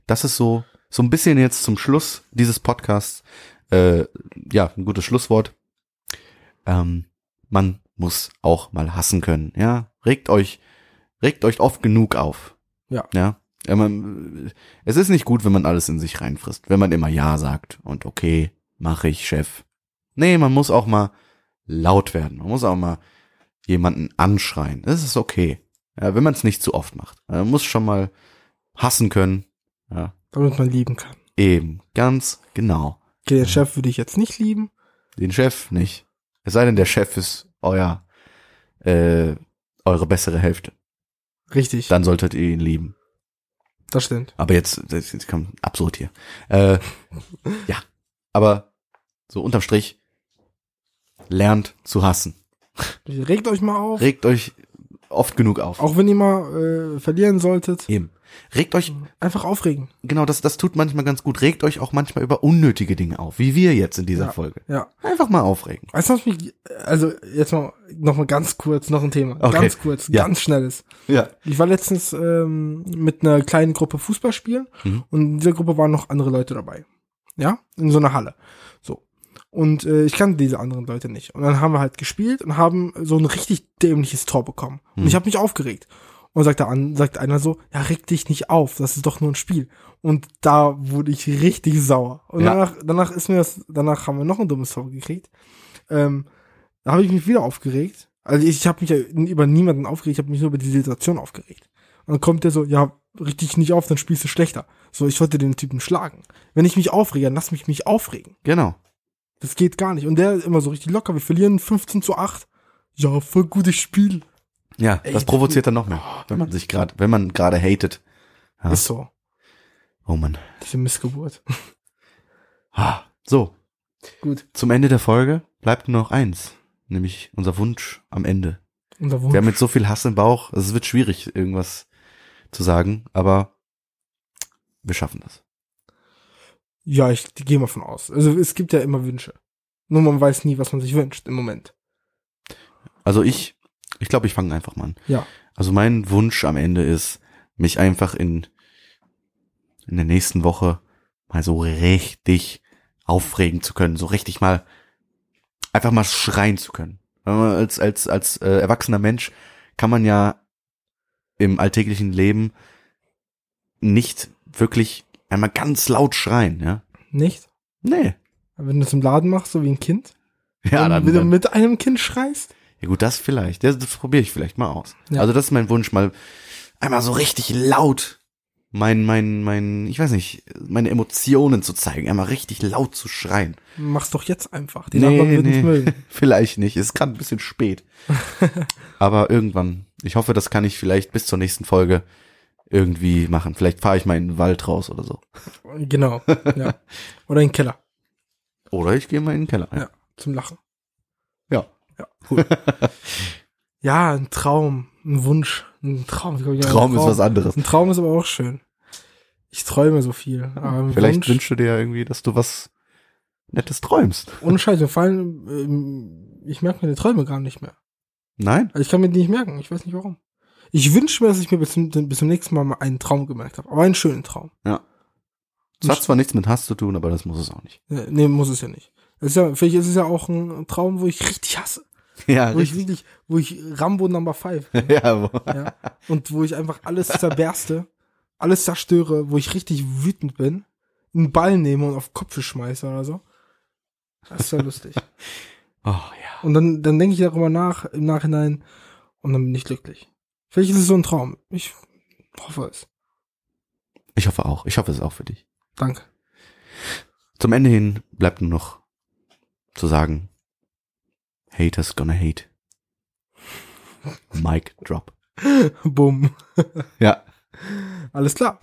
[SPEAKER 1] das ist so, so ein bisschen jetzt zum Schluss dieses Podcasts, äh, ja, ein gutes Schlusswort. Ähm, man muss auch mal hassen können, ja. Regt euch, regt euch oft genug auf.
[SPEAKER 2] Ja.
[SPEAKER 1] Ja. ja man, es ist nicht gut, wenn man alles in sich reinfrisst, wenn man immer Ja sagt und okay, mache ich, Chef. Nee, man muss auch mal laut werden. Man muss auch mal jemanden anschreien. Das ist okay. Ja, wenn man es nicht zu oft macht. Man muss schon mal hassen können. Ja,
[SPEAKER 2] Damit man lieben kann.
[SPEAKER 1] eben. Ganz genau.
[SPEAKER 2] Okay, den Chef würde ich jetzt nicht lieben.
[SPEAKER 1] Den Chef nicht. Es sei denn, der Chef ist euer, äh, eure bessere Hälfte.
[SPEAKER 2] Richtig,
[SPEAKER 1] Dann solltet ihr ihn lieben.
[SPEAKER 2] das stimmt.
[SPEAKER 1] Aber jetzt, das jetzt kommt absurd hier. Äh, ja. Aber so unterm Strich, lernt zu hassen.
[SPEAKER 2] Regt euch mal auf.
[SPEAKER 1] Regt euch oft genug auf.
[SPEAKER 2] Auch wenn ihr mal äh, verlieren solltet,
[SPEAKER 1] Eben. Regt euch
[SPEAKER 2] einfach aufregen.
[SPEAKER 1] genau, das, das tut manchmal ganz gut. Regt euch auch manchmal über unnötige Dinge auf, wie wir jetzt in dieser
[SPEAKER 2] Ja.
[SPEAKER 1] Folge.
[SPEAKER 2] Ja.
[SPEAKER 1] Einfach mal aufregen.
[SPEAKER 2] Weißt du, was mich, also jetzt mal, noch mal ganz kurz, noch ein Thema.
[SPEAKER 1] Okay.
[SPEAKER 2] Ganz kurz,
[SPEAKER 1] Ja.
[SPEAKER 2] ganz schnelles.
[SPEAKER 1] Ja.
[SPEAKER 2] Ich war letztens ähm, mit einer kleinen Gruppe Fußball spielen
[SPEAKER 1] Mhm.
[SPEAKER 2] und in dieser Gruppe waren noch andere Leute dabei. Ja, in so einer Halle. Und äh, ich kannte diese anderen Leute nicht. Und dann haben wir halt gespielt und haben so ein richtig dämliches Tor bekommen. Und
[SPEAKER 1] Hm.
[SPEAKER 2] ich habe mich aufgeregt. Und sagte an, sagt einer so, ja, reg dich nicht auf, das ist doch nur ein Spiel. Und da wurde ich richtig sauer. Und
[SPEAKER 1] Ja.
[SPEAKER 2] danach, danach ist mir das, danach haben wir noch ein dummes Tor gekriegt. Ähm, da habe ich mich wieder aufgeregt. Also ich, ich habe mich ja über niemanden aufgeregt, ich habe mich nur über die Situation aufgeregt. Und dann kommt der so, ja, richte dich nicht auf, dann spielst du schlechter. So, ich wollte den Typen schlagen. Wenn ich mich aufrege, dann lass mich mich aufregen.
[SPEAKER 1] Genau.
[SPEAKER 2] Das geht gar nicht. Und der ist immer so richtig locker. Wir verlieren 15 zu 8. Ja, voll gutes Spiel.
[SPEAKER 1] Ja,
[SPEAKER 2] Ey,
[SPEAKER 1] das provoziert dann noch mehr, wenn man sich gerade, wenn man gerade hatet. Ja.
[SPEAKER 2] Ist so.
[SPEAKER 1] Oh Mann.
[SPEAKER 2] Diese Missgeburt.
[SPEAKER 1] Ah, so,
[SPEAKER 2] Gut.
[SPEAKER 1] zum Ende der Folge bleibt nur noch eins, nämlich unser Wunsch am Ende.
[SPEAKER 2] Unser Wunsch.
[SPEAKER 1] Wir haben jetzt so viel Hass im Bauch, also es wird schwierig, irgendwas zu sagen, aber wir schaffen das.
[SPEAKER 2] Ja, ich gehe mal von aus. Also es gibt ja immer Wünsche. Nur man weiß nie, was man sich wünscht im Moment.
[SPEAKER 1] Also ich, ich glaube, ich fange einfach mal an.
[SPEAKER 2] Ja.
[SPEAKER 1] Also mein Wunsch am Ende ist, mich einfach in, in der nächsten Woche mal so richtig aufregen zu können, so richtig mal, einfach mal schreien zu können. Als, als, als äh, erwachsener Mensch kann man ja im alltäglichen Leben nicht wirklich einmal ganz laut schreien, ja?
[SPEAKER 2] Nicht?
[SPEAKER 1] Nee.
[SPEAKER 2] Aber wenn du es im Laden machst, so wie ein Kind.
[SPEAKER 1] Ja, dann,
[SPEAKER 2] wenn du mit einem Kind schreist.
[SPEAKER 1] Ja gut, das vielleicht. Das, das probiere ich vielleicht mal aus.
[SPEAKER 2] Ja.
[SPEAKER 1] Also das ist mein Wunsch, mal einmal so richtig laut mein, mein, mein, ich weiß nicht, meine Emotionen zu zeigen, einmal richtig laut zu schreien.
[SPEAKER 2] Mach's doch jetzt einfach. Die Nachbarn würden es mögen.
[SPEAKER 1] vielleicht nicht. Ist gerade ein bisschen spät. Aber irgendwann. Ich hoffe, das kann ich vielleicht bis zur nächsten Folge irgendwie machen. Vielleicht fahre ich mal in den Wald raus oder so.
[SPEAKER 2] Genau. Ja. Oder in den Keller.
[SPEAKER 1] Oder ich gehe mal in den Keller.
[SPEAKER 2] Ja. Zum Lachen.
[SPEAKER 1] Ja.
[SPEAKER 2] Ja, cool. ja, ein Traum, ein Wunsch, ein Traum. Ja, ein
[SPEAKER 1] Traum ist was anderes.
[SPEAKER 2] Ein Traum ist aber auch schön. Ich träume so viel.
[SPEAKER 1] Vielleicht
[SPEAKER 2] Wunsch,
[SPEAKER 1] wünschst du dir ja irgendwie, dass du was Nettes träumst.
[SPEAKER 2] ohne Scheiß, mir fallen, ähm, ich merke mir die Träume gar nicht mehr.
[SPEAKER 1] Nein?
[SPEAKER 2] Also ich kann mir die nicht merken, ich weiß nicht warum. Ich wünsche mir, dass ich mir bis zum, bis zum nächsten Mal mal einen Traum gemerkt habe. Aber einen schönen Traum.
[SPEAKER 1] Das hat zwar nichts mit Hass zu tun, aber das muss es auch nicht.
[SPEAKER 2] Nee, muss es ja nicht. Es ist ja, vielleicht ist es ja auch ein Traum, wo ich richtig hasse.
[SPEAKER 1] Ja,
[SPEAKER 2] Wo ich wirklich, wo ich Rambo Number 5 bin.
[SPEAKER 1] ja, wo,
[SPEAKER 2] ja. Und wo ich einfach alles zerberste, alles zerstöre, wo ich richtig wütend bin, einen Ball nehme und auf Kopf schmeiße oder so. Das ist ja lustig.
[SPEAKER 1] oh ja.
[SPEAKER 2] Und dann, dann denke ich darüber nach, im Nachhinein, und dann bin ich glücklich. Vielleicht ist es so ein Traum. Ich hoffe es.
[SPEAKER 1] Ich hoffe auch. Ich hoffe es auch für dich.
[SPEAKER 2] Danke.
[SPEAKER 1] Zum Ende hin bleibt nur noch zu sagen, Haters gonna hate. Mic drop.
[SPEAKER 2] Bumm.
[SPEAKER 1] Ja.
[SPEAKER 2] Alles klar.